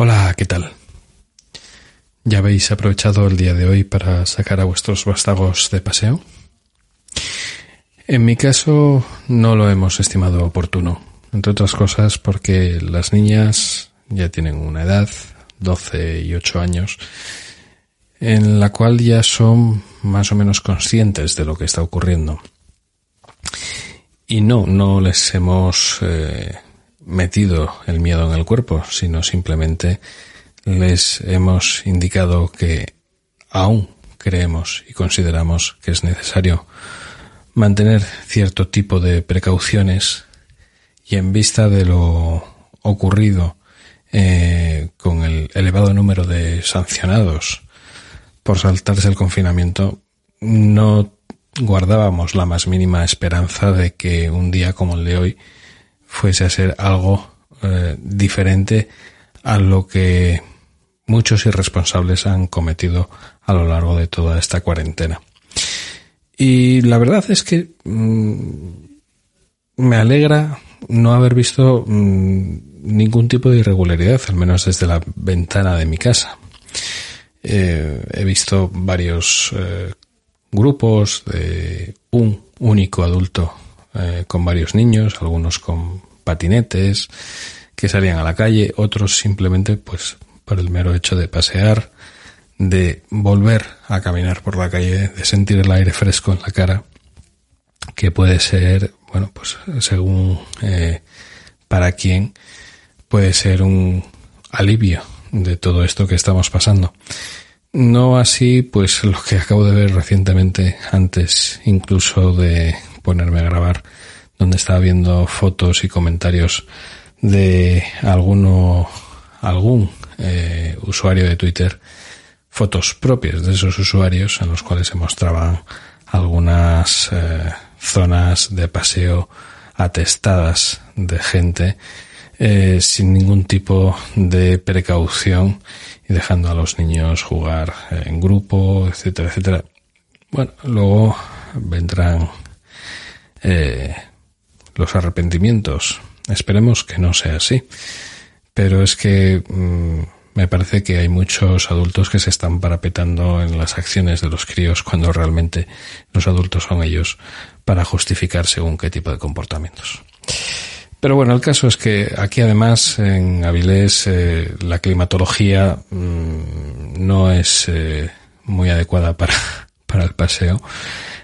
Hola, ¿qué tal? ¿Ya habéis aprovechado el día de hoy para sacar a vuestros vástagos de paseo? En mi caso no lo hemos estimado oportuno, entre otras cosas porque las niñas ya tienen una edad, 12 y 8 años, en la cual ya son más o menos conscientes de lo que está ocurriendo. Y no, no les hemos eh, metido el miedo en el cuerpo, sino simplemente les hemos indicado que aún creemos y consideramos que es necesario mantener cierto tipo de precauciones y en vista de lo ocurrido eh, con el elevado número de sancionados por saltarse el confinamiento, no guardábamos la más mínima esperanza de que un día como el de hoy fuese a ser algo eh, diferente a lo que muchos irresponsables han cometido a lo largo de toda esta cuarentena. Y la verdad es que mm, me alegra no haber visto mm, ningún tipo de irregularidad, al menos desde la ventana de mi casa. Eh, he visto varios eh, grupos de un único adulto eh, con varios niños, algunos con patinetes que salían a la calle, otros simplemente pues por el mero hecho de pasear, de volver a caminar por la calle, de sentir el aire fresco en la cara, que puede ser, bueno, pues según eh, para quien puede ser un alivio de todo esto que estamos pasando. No así, pues lo que acabo de ver recientemente, antes incluso de ponerme a grabar, donde estaba viendo fotos y comentarios de alguno, algún eh, usuario de Twitter, fotos propias de esos usuarios en los cuales se mostraban algunas eh, zonas de paseo atestadas de gente eh, sin ningún tipo de precaución y dejando a los niños jugar en grupo, etcétera, etcétera. Bueno, luego vendrán eh, los arrepentimientos. Esperemos que no sea así. Pero es que mm, me parece que hay muchos adultos que se están parapetando en las acciones de los críos cuando realmente los adultos son ellos para justificar según qué tipo de comportamientos. Pero bueno, el caso es que aquí además en Avilés eh, la climatología mm, no es eh, muy adecuada para, para el paseo.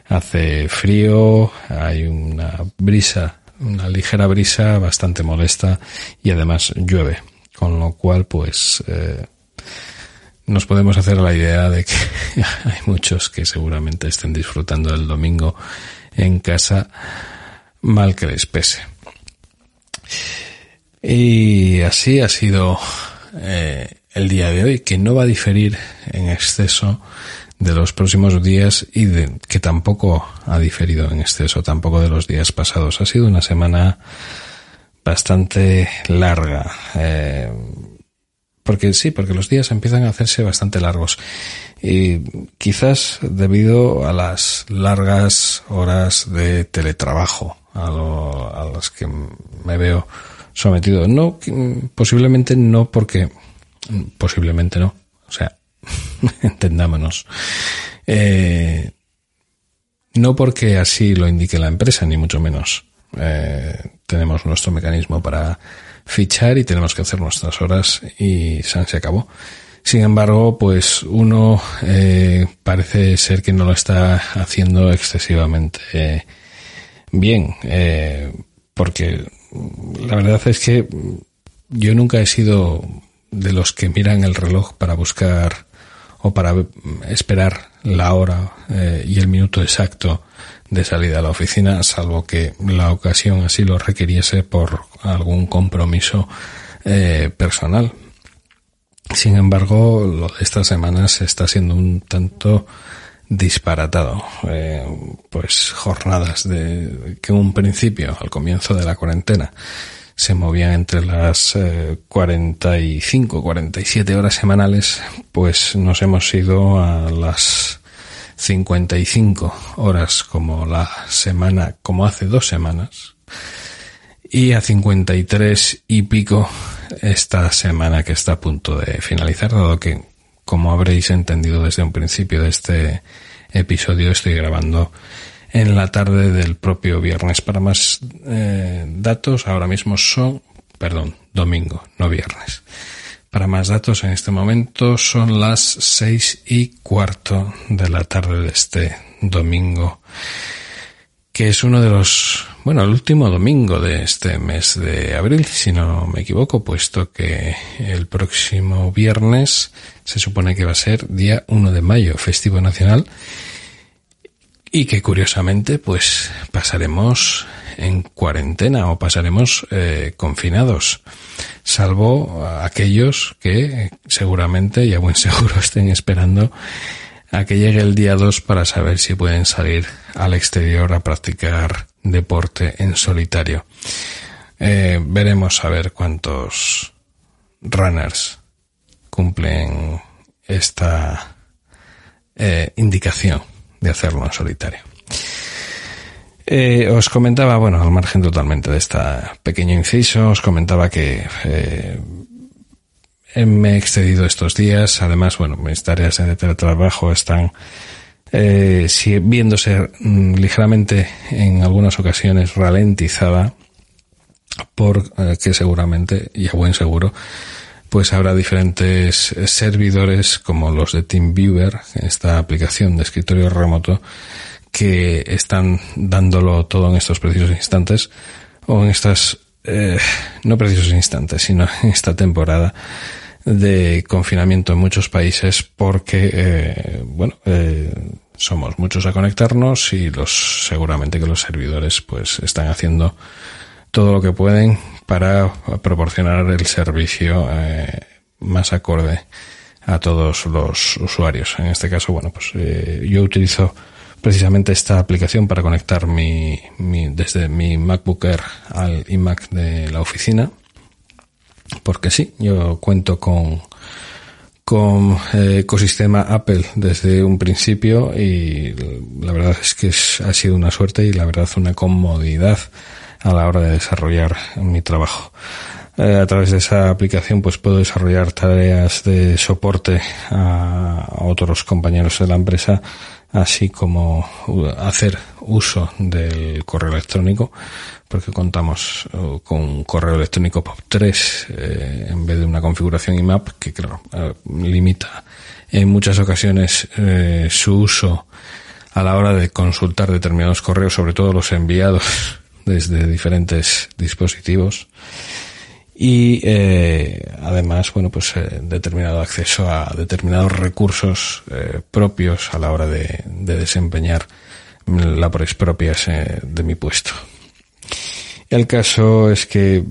Hace frío, hay una brisa, una ligera brisa bastante molesta y además llueve. Con lo cual, pues, eh, nos podemos hacer la idea de que hay muchos que seguramente estén disfrutando el domingo en casa mal que les pese. Y así ha sido eh, el día de hoy, que no va a diferir en exceso de los próximos días y de, que tampoco ha diferido en exceso, tampoco de los días pasados. Ha sido una semana bastante larga. Eh, porque sí, porque los días empiezan a hacerse bastante largos. Y quizás debido a las largas horas de teletrabajo a, lo, a las que me veo sometido. No, posiblemente no porque, posiblemente no. O sea, entendámonos. Eh, no porque así lo indique la empresa, ni mucho menos. Eh, tenemos nuestro mecanismo para fichar y tenemos que hacer nuestras horas y se acabó. Sin embargo, pues uno eh, parece ser que no lo está haciendo excesivamente bien, porque la verdad es que yo nunca he sido de los que miran el reloj para buscar o para esperar la hora eh, y el minuto exacto de salida a la oficina, salvo que la ocasión así lo requiriese por algún compromiso eh, personal. Sin embargo, lo de estas semanas está siendo un tanto disparatado. Eh, pues jornadas de que un principio, al comienzo de la cuarentena, se movían entre las 45, 47 horas semanales, pues nos hemos ido a las 55 horas como la semana, como hace dos semanas, y a 53 y pico esta semana que está a punto de finalizar, dado que, como habréis entendido desde un principio de este episodio, estoy grabando en la tarde del propio viernes. Para más eh, datos, ahora mismo son, perdón, domingo, no viernes. Para más datos, en este momento son las seis y cuarto de la tarde de este domingo, que es uno de los, bueno, el último domingo de este mes de abril, si no me equivoco, puesto que el próximo viernes se supone que va a ser día 1 de mayo, festivo nacional, y que curiosamente, pues pasaremos en cuarentena o pasaremos eh, confinados, salvo aquellos que seguramente y a buen seguro estén esperando a que llegue el día 2 para saber si pueden salir al exterior a practicar deporte en solitario. Eh, veremos a ver cuántos runners cumplen esta eh, indicación de hacerlo en solitario. Eh, os comentaba, bueno, al margen totalmente de esta pequeño inciso, os comentaba que eh, me he excedido estos días. Además, bueno, mis tareas de teletrabajo están eh, viéndose mm, ligeramente en algunas ocasiones ralentizada por eh, que seguramente, y a buen seguro, pues habrá diferentes servidores como los de TeamViewer, esta aplicación de escritorio remoto, que están dándolo todo en estos precisos instantes o en estas, eh, no precisos instantes, sino en esta temporada de confinamiento en muchos países porque, eh, bueno, eh, somos muchos a conectarnos y los, seguramente que los servidores pues están haciendo todo lo que pueden para proporcionar el servicio eh, más acorde a todos los usuarios. En este caso, bueno, pues eh, yo utilizo precisamente esta aplicación para conectar mi, desde mi MacBook Air al iMac de la oficina. Porque sí, yo cuento con, con eh, ecosistema Apple desde un principio y la verdad es que ha sido una suerte y la verdad una comodidad a la hora de desarrollar mi trabajo. Eh, a través de esa aplicación pues puedo desarrollar tareas de soporte a otros compañeros de la empresa así como hacer uso del correo electrónico, porque contamos uh, con un correo electrónico POP3 eh, en vez de una configuración IMAP que, claro, eh, limita en muchas ocasiones su uso a la hora de consultar determinados correos, sobre todo los enviados desde diferentes dispositivos y eh, además, bueno, pues eh, determinado acceso a determinados recursos eh, propios a la hora de, de desempeñar labores propias eh, de mi puesto. El caso es que,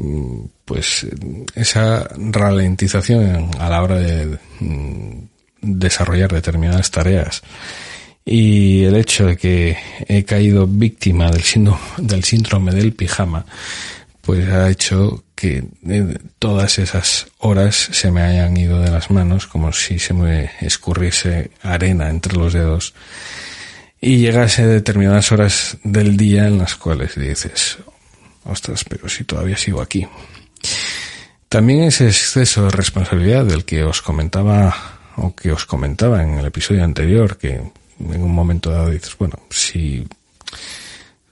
pues, esa ralentización a la hora de mm, desarrollar determinadas tareas y el hecho de que he caído víctima del síndrome, del pijama, pues ha hecho que eh, todas esas horas se me hayan ido de las manos como si se me escurriese arena entre los dedos y llegase determinadas horas del día en las cuales dices, ostras, pero si todavía sigo aquí. También ese exceso de responsabilidad del que os comentaba o que os comentaba en el episodio anterior, que en un momento dado dices, bueno, si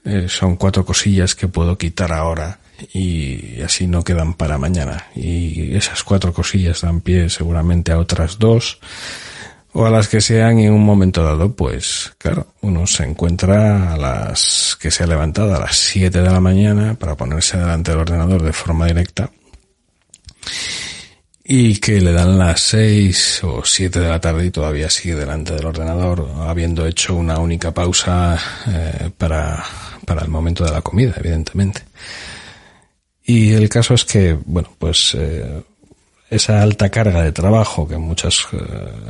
eh, son cuatro cosillas que puedo quitar ahora y así no quedan para mañana. Y esas cuatro cosillas dan pie seguramente a otras dos o a las que sean en un momento dado, pues claro, uno se encuentra a las que se ha levantado a las 7 de la mañana para ponerse delante del ordenador de forma directa y que le dan las 6 o 7 de la tarde y todavía sigue delante del ordenador habiendo hecho una única pausa eh, para, para el momento de la comida, evidentemente. Y el caso es que, bueno, pues eh, esa alta carga de trabajo que en, muchas, eh,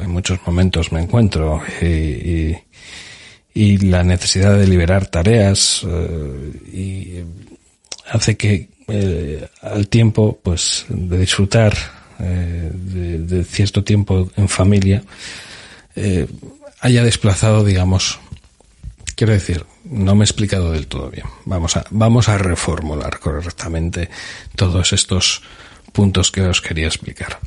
en muchos momentos me encuentro y, y, la necesidad de liberar tareas eh, y hace que al tiempo, pues, de disfrutar de, de, cierto tiempo en familia, haya desplazado, digamos, quiero decir, no me he explicado del todo bien. Vamos a, vamos a reformular correctamente todos estos puntos que os quería explicar.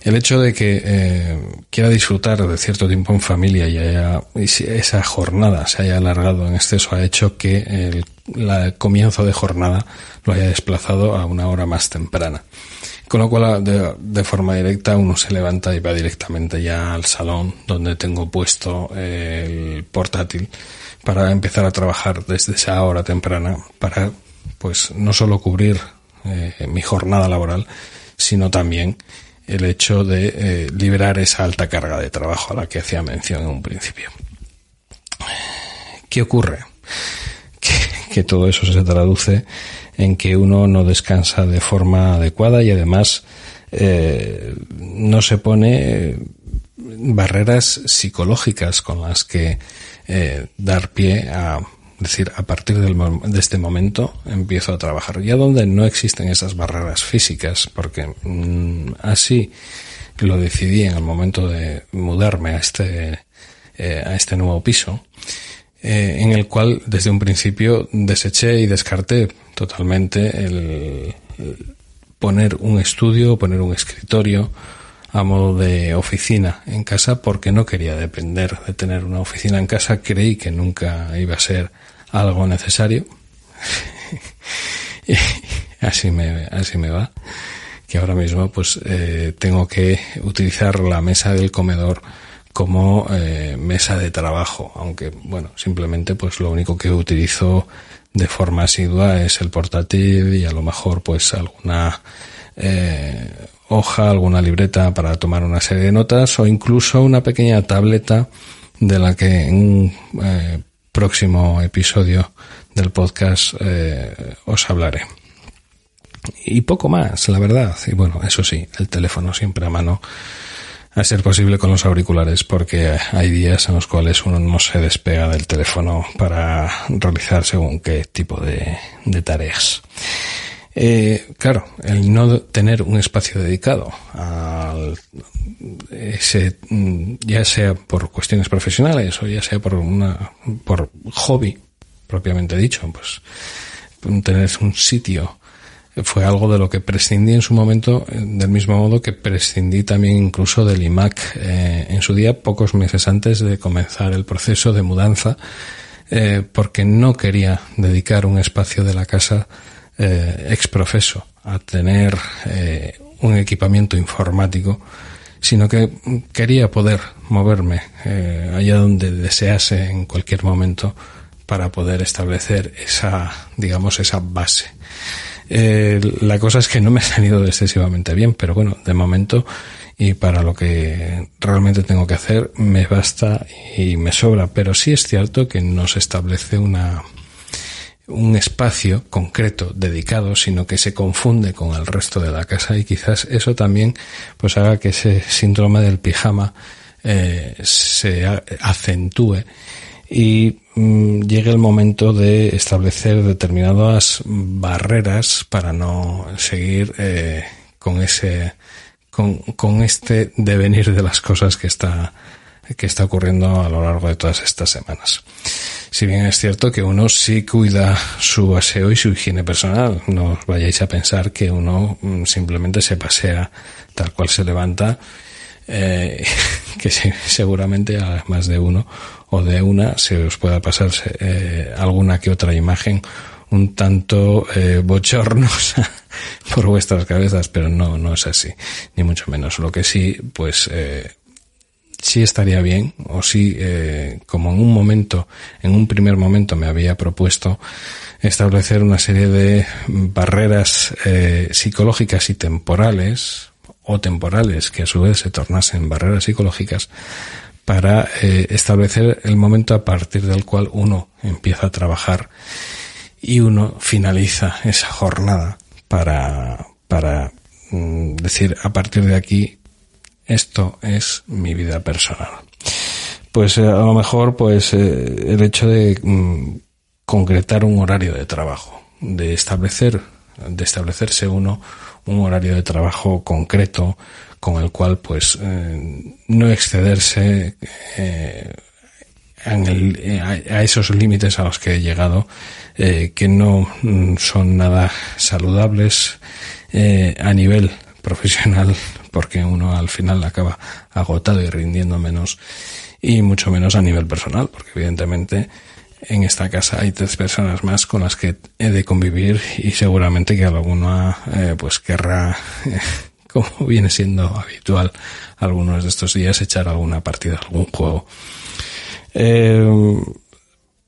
El hecho de que eh, quiera disfrutar de cierto tiempo en familia y, haya, esa jornada se haya alargado en exceso ha hecho que el, comienzo de jornada lo haya desplazado a una hora más temprana. Con lo cual, de, forma directa, uno se levanta y va directamente ya al salón donde tengo puesto el portátil para empezar a trabajar desde esa hora temprana para, pues, no solo cubrir eh, mi jornada laboral, sino también el hecho de eh, liberar esa alta carga de trabajo a la que hacía mención en un principio. ¿Qué ocurre? Que, todo eso se traduce en que uno no descansa de forma adecuada y además eh, no se pone barreras psicológicas con las que dar pie a decir, a partir de este momento empiezo a trabajar. Ya donde no existen esas barreras físicas, porque mm, así lo decidí en el momento de mudarme a este, eh, a este nuevo piso, eh, en el cual desde un principio deseché y descarté totalmente el, poner un estudio, poner un escritorio a modo de oficina en casa porque no quería depender de tener una oficina en casa. Creí que nunca iba a ser algo necesario. y así me, así me va. Que ahora mismo pues eh, tengo que utilizar la mesa del comedor como eh, mesa de trabajo, aunque bueno, simplemente pues lo único que utilizo de forma asidua es el portátil y a lo mejor pues alguna eh, hoja, alguna libreta para tomar una serie de notas o incluso una pequeña tableta de la que en eh, próximo episodio del podcast eh, os hablaré. Y poco más, la verdad. Y bueno, eso sí, el teléfono siempre a mano, a ser posible con los auriculares, porque hay días en los cuales uno no se despega del teléfono para realizar según qué tipo de, tareas. Eh, claro, el no tener un espacio dedicado al ese, ya sea por cuestiones profesionales o ya sea por una, por hobby propiamente dicho, pues tener un sitio fue algo de lo que prescindí en su momento, eh, del mismo modo que prescindí también incluso del iMac eh, en su día, pocos meses antes de comenzar el proceso de mudanza, porque no quería dedicar un espacio de la casa eh, exprofeso a tener eh, un equipamiento informático, sino que quería poder moverme eh, allá donde desease en cualquier momento para poder establecer esa, digamos, esa base. Eh, la cosa es que no me ha salido excesivamente bien, pero bueno, de momento y para lo que realmente tengo que hacer me basta y me sobra, pero sí es cierto que no se establece una, un espacio concreto dedicado, sino que se confunde con el resto de la casa y quizás eso también pues haga que ese síndrome del pijama eh, se acentúe y mm, llegue el momento de establecer determinadas barreras para no seguir eh, con ese con, con este devenir de las cosas que está que está ocurriendo a lo largo de todas estas semanas. Si bien es cierto que uno sí cuida su aseo y su higiene personal, no os vayáis a pensar que uno mm, simplemente se pasea tal cual se levanta, eh, que seguramente a más de uno o de una se os pueda pasar eh, alguna que otra imagen un tanto eh, bochornosa por vuestras cabezas, pero no, no es así, ni mucho menos. Lo que sí, pues eh, sí estaría bien, o sí, eh, como en un momento, en un primer momento me había propuesto establecer una serie de barreras eh, psicológicas y temporales, o temporales que a su vez se tornasen barreras psicológicas, para eh, establecer el momento a partir del cual uno empieza a trabajar y uno finaliza esa jornada para, para mm, decir a partir de aquí esto es mi vida personal. Pues eh, a lo mejor, pues eh, el hecho de mm, concretar un horario de trabajo, de establecer, de establecerse uno un horario de trabajo concreto con el cual, pues, eh, no excederse a, esos límites a los que he llegado, que no mm, son nada saludables eh, a nivel profesional, porque uno al final acaba agotado y rindiendo menos, y mucho menos a nivel personal, porque evidentemente en esta casa hay tres personas más con las que he de convivir y seguramente que alguna eh, pues querrá, como viene siendo habitual algunos de estos días, echar alguna partida, algún juego. Eh,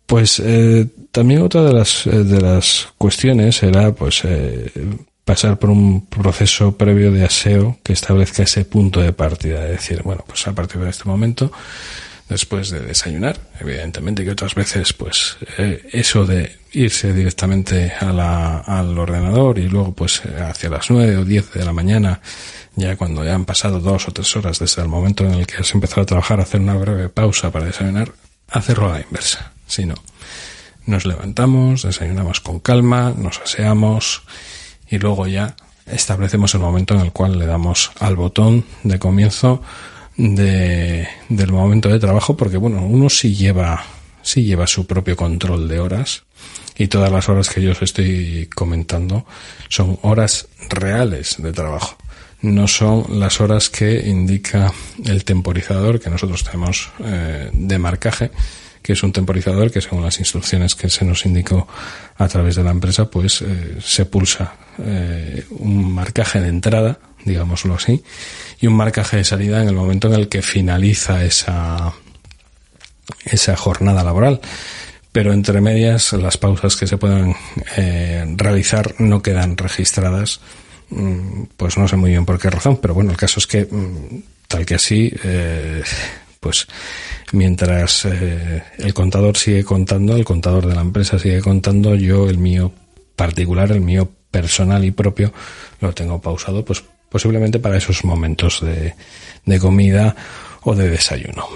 pues eh, también otra de las, eh, de las cuestiones era pues eh, pasar por un proceso previo de aseo que establezca ese punto de partida. Es decir, bueno, pues a partir de este momento, después de desayunar, evidentemente que otras veces pues eh, eso de irse directamente a la, al ordenador y luego pues hacia las nueve o diez de la mañana, ya cuando ya han pasado dos o tres horas desde el momento en el que has empezado a trabajar, hacer una breve pausa para desayunar, hacerlo a la inversa. Si no, nos levantamos, desayunamos con calma, nos aseamos y luego ya establecemos el momento en el cual le damos al botón de comienzo de, del momento de trabajo porque bueno, uno sí lleva, sí lleva su propio control de horas y todas las horas que yo os estoy comentando son horas reales de trabajo. No son las horas que indica el temporizador que nosotros tenemos eh, de marcaje, que es un temporizador que según las instrucciones que se nos indicó a través de la empresa, pues eh, se pulsa eh, un marcaje de entrada, digámoslo así, y un marcaje de salida en el momento en el que finaliza esa, esa jornada laboral. Pero entre medias, las pausas que se pueden eh, realizar no quedan registradas. Mm, Pues no sé muy bien por qué razón, pero bueno, el caso es que mm, tal que así, eh, pues mientras eh, el contador sigue contando, el contador de la empresa sigue contando, yo el mío particular, el mío personal y propio, lo tengo pausado, pues posiblemente para esos momentos de, de comida o de desayuno.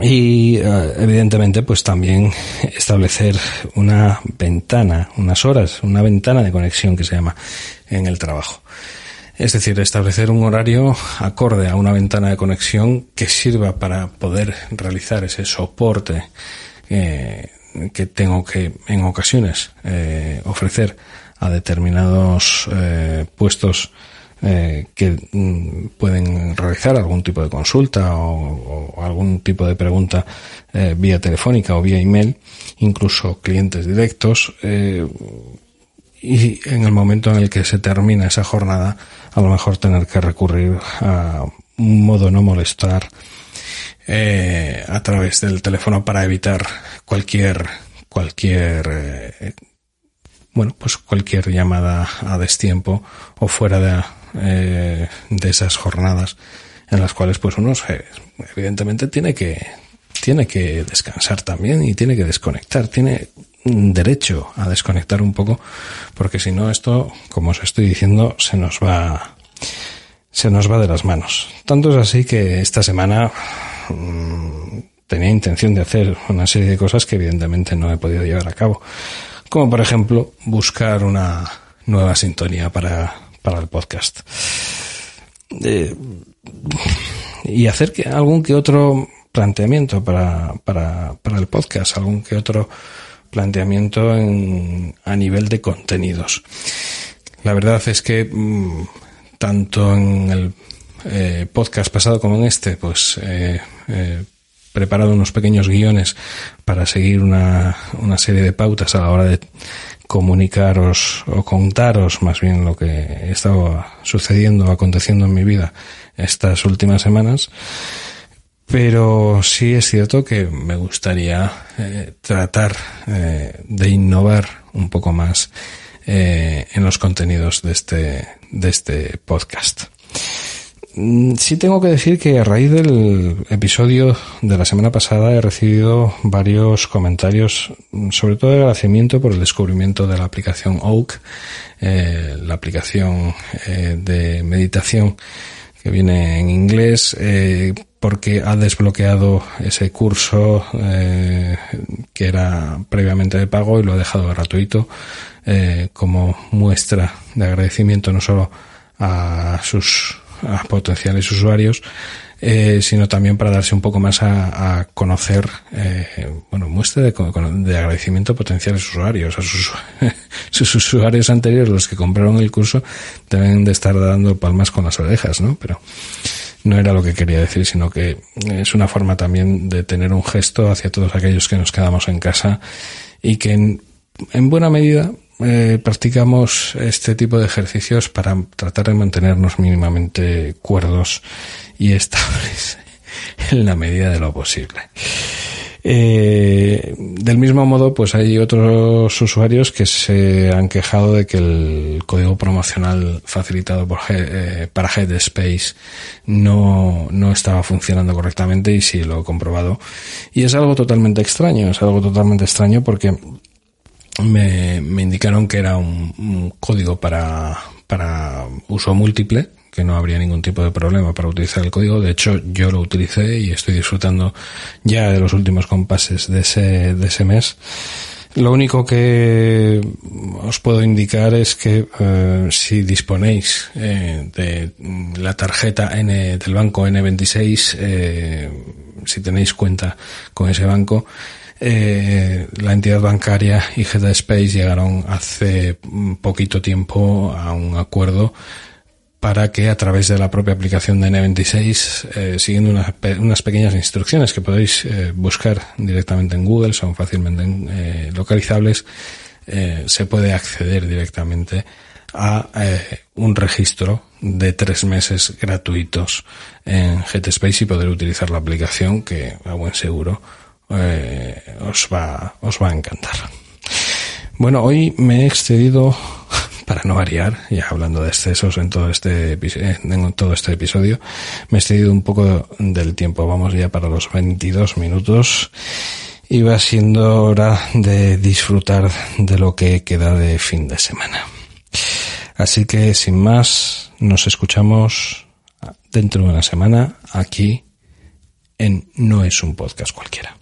Y eh, evidentemente, pues también establecer una ventana, unas horas, una ventana de conexión que se llama en el trabajo. Es decir, establecer un horario acorde a una ventana de conexión que sirva para poder realizar ese soporte eh, que tengo que en ocasiones eh, ofrecer a determinados puestos eh, que mm, pueden realizar algún tipo de consulta o, algún tipo de pregunta eh, vía telefónica o vía email, incluso clientes directos. Eh, y en el momento en el que se termina esa jornada, a lo mejor tener que recurrir a un modo no molestar eh, a través del teléfono para evitar cualquier cualquier eh, bueno pues cualquier llamada a destiempo o fuera de, eh, de esas jornadas en las cuales pues uno se- evidentemente tiene que tiene que descansar también y tiene que desconectar tiene derecho a desconectar un poco porque si no esto como os estoy diciendo se nos va se nos va de las manos. Tanto es así que esta semana mm, tenía intención de hacer una serie de cosas que evidentemente no he podido llevar a cabo como por ejemplo buscar una nueva sintonía para, para el podcast Eh, y hacer que algún que otro planteamiento para, para, para el podcast, algún que otro planteamiento en, a nivel de contenidos. La verdad es que mm, tanto en el eh, podcast pasado como en este, pues eh, eh, preparado unos pequeños guiones para seguir una, una serie de pautas a la hora de comunicaros o contaros más bien lo que estaba sucediendo o aconteciendo en mi vida estas últimas semanas. Pero sí es cierto que me gustaría eh, tratar eh, de innovar un poco más eh, en los contenidos de este, de este podcast. Mm, Sí tengo que decir que a raíz del episodio de la semana pasada he recibido varios comentarios, mm, sobre todo de agradecimiento por el descubrimiento de la aplicación Oak, eh, la aplicación eh, de meditación que viene en inglés, eh, porque ha desbloqueado ese curso eh, que era previamente de pago y lo ha dejado gratuito eh, como muestra de agradecimiento no solo a sus a potenciales usuarios, eh, sino también para darse un poco más a, conocer, eh, bueno, muestra de, de, agradecimiento a potenciales usuarios, a sus, sus usuarios anteriores, los que compraron el curso, deben de estar dando palmas con las orejas, ¿no? Pero no era lo que quería decir, sino que es una forma también de tener un gesto hacia todos aquellos que nos quedamos en casa y que en buena medida eh, practicamos este tipo de ejercicios para tratar de mantenernos mínimamente cuerdos y estables en la medida de lo posible. Eh, del mismo modo, pues hay otros usuarios que se han quejado de que el código promocional facilitado por, eh, para Headspace no, no estaba funcionando correctamente y sí lo he comprobado. Y es algo totalmente extraño, es algo totalmente extraño porque me, me indicaron que era un, código para, para uso múltiple, que no habría ningún tipo de problema para utilizar el código. De hecho, yo lo utilicé y estoy disfrutando ya de los últimos compases de ese, de ese mes. Lo único que os puedo indicar es que eh, si disponéis eh, de la tarjeta N del banco N26, eh, si tenéis cuenta con ese banco, eh, la entidad bancaria y Space llegaron hace poquito tiempo a un acuerdo para que a través de la propia aplicación de N26, eh, siguiendo unas, pequeñas instrucciones que podéis eh, buscar directamente en Google, son fácilmente eh, localizables, se puede acceder directamente a un registro de tres meses gratuitos en GetSpace y poder utilizar la aplicación que a buen seguro eh, os, va, os va a encantar. Bueno, hoy me he excedido, para no variar, ya hablando de excesos en todo este, en todo este episodio, me he excedido un poco del tiempo. Vamos ya para los 22 minutos y va siendo hora de disfrutar de lo que queda de fin de semana. Así que sin más, nos escuchamos dentro de una semana aquí en No es un podcast cualquiera.